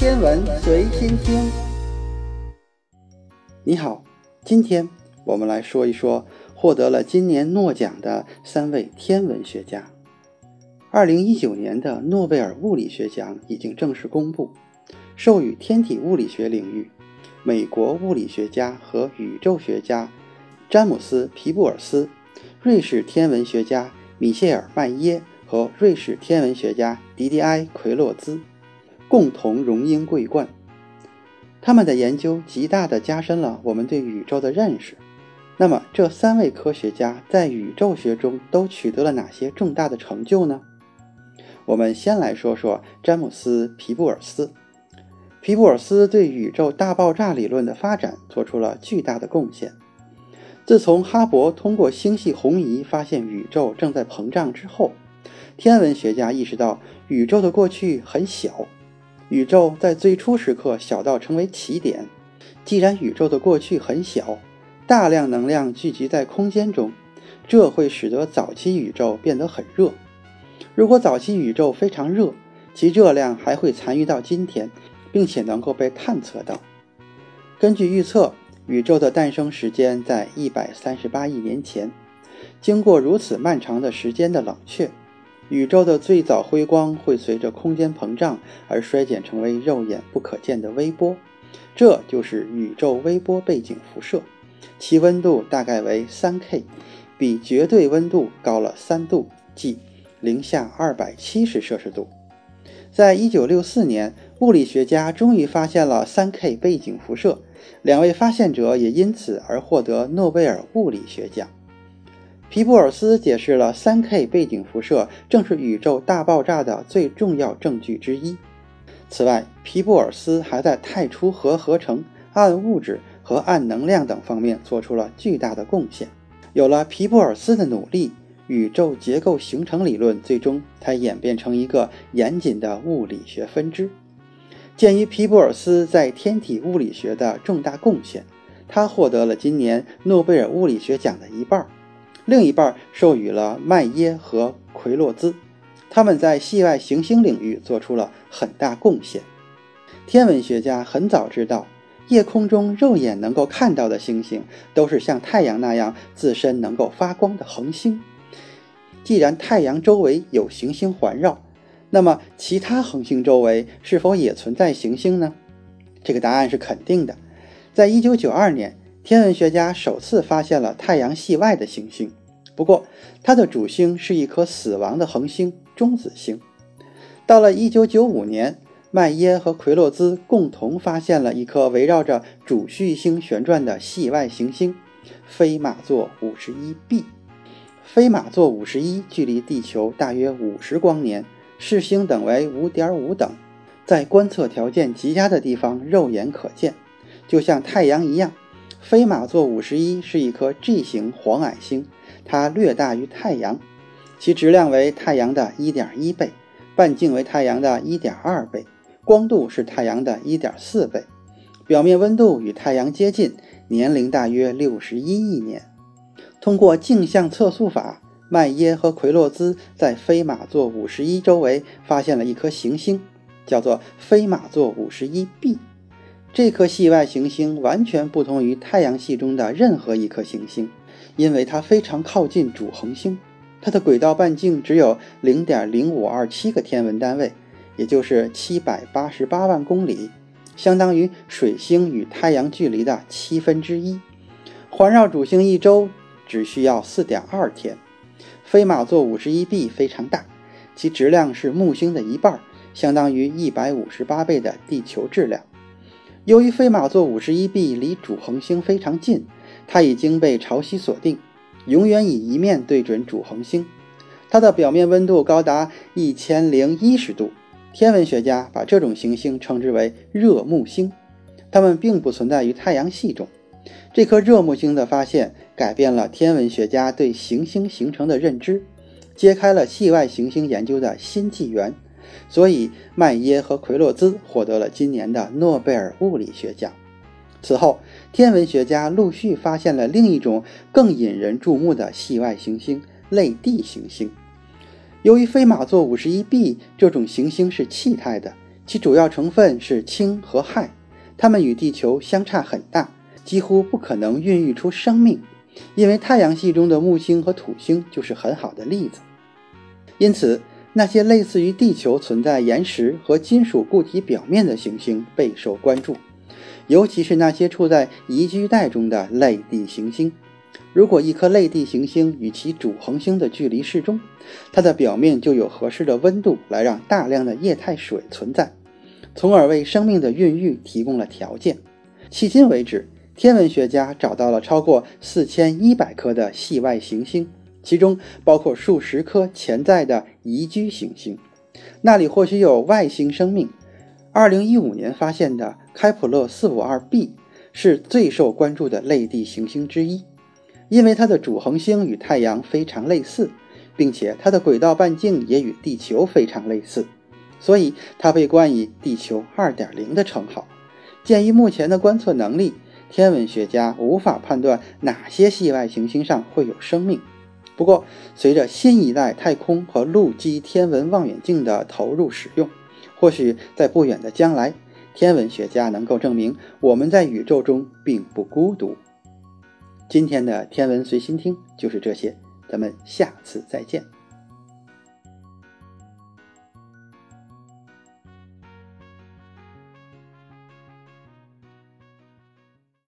天文随心听。你好，今天我们来说一说获得了今年诺奖的三位天文学家。二零一九年的诺贝尔物理学奖已经正式公布，授予天体物理学领域美国物理学家和宇宙学家詹姆斯·皮布尔斯、瑞士天文学家米歇尔·曼耶和瑞士天文学家迪迪埃·奎洛兹共同荣膺桂冠。他们的研究极大地加深了我们对宇宙的认识。那么，这三位科学家在宇宙学中都取得了哪些重大的成就呢？我们先来说说詹姆斯·皮布尔斯。皮布尔斯对宇宙大爆炸理论的发展做出了巨大的贡献。自从哈勃通过星系红移发现宇宙正在膨胀之后，天文学家意识到宇宙的过去很小。宇宙在最初时刻小到成为起点。既然宇宙的过去很小，大量能量聚集在空间中，这会使得早期宇宙变得很热。如果早期宇宙非常热，其热量还会残余到今天，并且能够被探测到。根据预测，宇宙的诞生时间在一百三十八亿年前。经过如此漫长的时间的冷却，宇宙的最早辉光会随着空间膨胀而衰减成为肉眼不可见的微波，这就是宇宙微波背景辐射。其温度大概为三 K，比绝对温度高了三度，即。零下二百七十摄氏度。在一九六四年，物理学家终于发现了三 K 背景辐射，两位发现者也因此而获得诺贝尔物理学奖。皮布尔斯解释了三 K 背景辐射正是宇宙大爆炸的最重要证据之一。此外，皮布尔斯还在太初核合成、暗物质和暗能量等方面做出了巨大的贡献。有了皮布尔斯的努力。宇宙结构形成理论最终才演变成一个严谨的物理学分支。鉴于皮布尔斯在天体物理学的重大贡献，他获得了今年诺贝尔物理学奖的一半，另一半授予了麦耶和奎洛兹。他们在系外行星领域做出了很大贡献。天文学家很早知道，夜空中肉眼能够看到的星星都是像太阳那样自身能够发光的恒星。既然太阳周围有行星环绕，那么其他恒星周围是否也存在行星呢？这个答案是肯定的。在一九九二年，天文学家首次发现了太阳系外的行星，不过它的主星是一颗死亡的恒星——中子星。到了一九九五年，麦耶和奎洛兹共同发现了一颗围绕着主序星旋转的系外行星——飞马座五十一 b。飞马座五十一距离地球大约五十光年，视星等为五点五等，在观测条件极佳的地方肉眼可见，就像太阳一样。飞马座五十一是一颗 G 型黄矮星，它略大于太阳，其质量为太阳的一点一倍，半径为太阳的一点二倍，光度是太阳的一点四倍，表面温度与太阳接近，年龄大约六十一亿年。通过镜像测速法，麦耶和奎洛兹在飞马座五十一周围发现了一颗行星，叫做飞马座五十一 b。这颗系外行星完全不同于太阳系中的任何一颗行星，因为它非常靠近主恒星，它的轨道半径只有零点零五二七个天文单位，也就是七百八十八万公里，相当于水星与太阳距离的七分之一。环绕主星一周。只需要四点二天。飞马座五十一 b 非常大，其质量是木星的一半，相当于一百五十八倍的地球质量。由于飞马座五十一 b 离主恒星非常近，它已经被潮汐锁定，永远以一面对准主恒星。它的表面温度高达一千零一十度，天文学家把这种行星称之为热木星。它们并不存在于太阳系中。这颗热木星的发现改变了天文学家对行星形成的认知，揭开了系外行星研究的新纪元。所以，麦耶和奎洛兹获得了今年的诺贝尔物理学奖。此后，天文学家陆续发现了另一种更引人注目的系外行星——类地行星。由于飞马座五十一 b 这种行星是气态的，其主要成分是氢和氦，它们与地球相差很大，几乎不可能孕育出生命。因为太阳系中的木星和土星就是很好的例子。因此，那些类似于地球存在岩石和金属固体表面的行星备受关注，尤其是那些处在宜居带中的类地行星。如果一颗类地行星与其主恒星的距离适中，它的表面就有合适的温度来让大量的液态水存在，从而为生命的孕育提供了条件。迄今为止，天文学家找到了超过四千一百颗的系外行星，其中包括数十颗潜在的宜居行星，那里或许有外星生命。二零一五年发现的开普勒四五二 b 是最受关注的类地行星之一。因为它的主恒星与太阳非常类似，并且它的轨道半径也与地球非常类似，所以它被冠以“地球 2.0” 的称号。鉴于目前的观测能力，天文学家无法判断哪些系外行星上会有生命。不过，随着新一代太空和陆基天文望远镜的投入使用，或许在不远的将来，天文学家能够证明我们在宇宙中并不孤独。今天的天文随心听就是这些，咱们下次再见。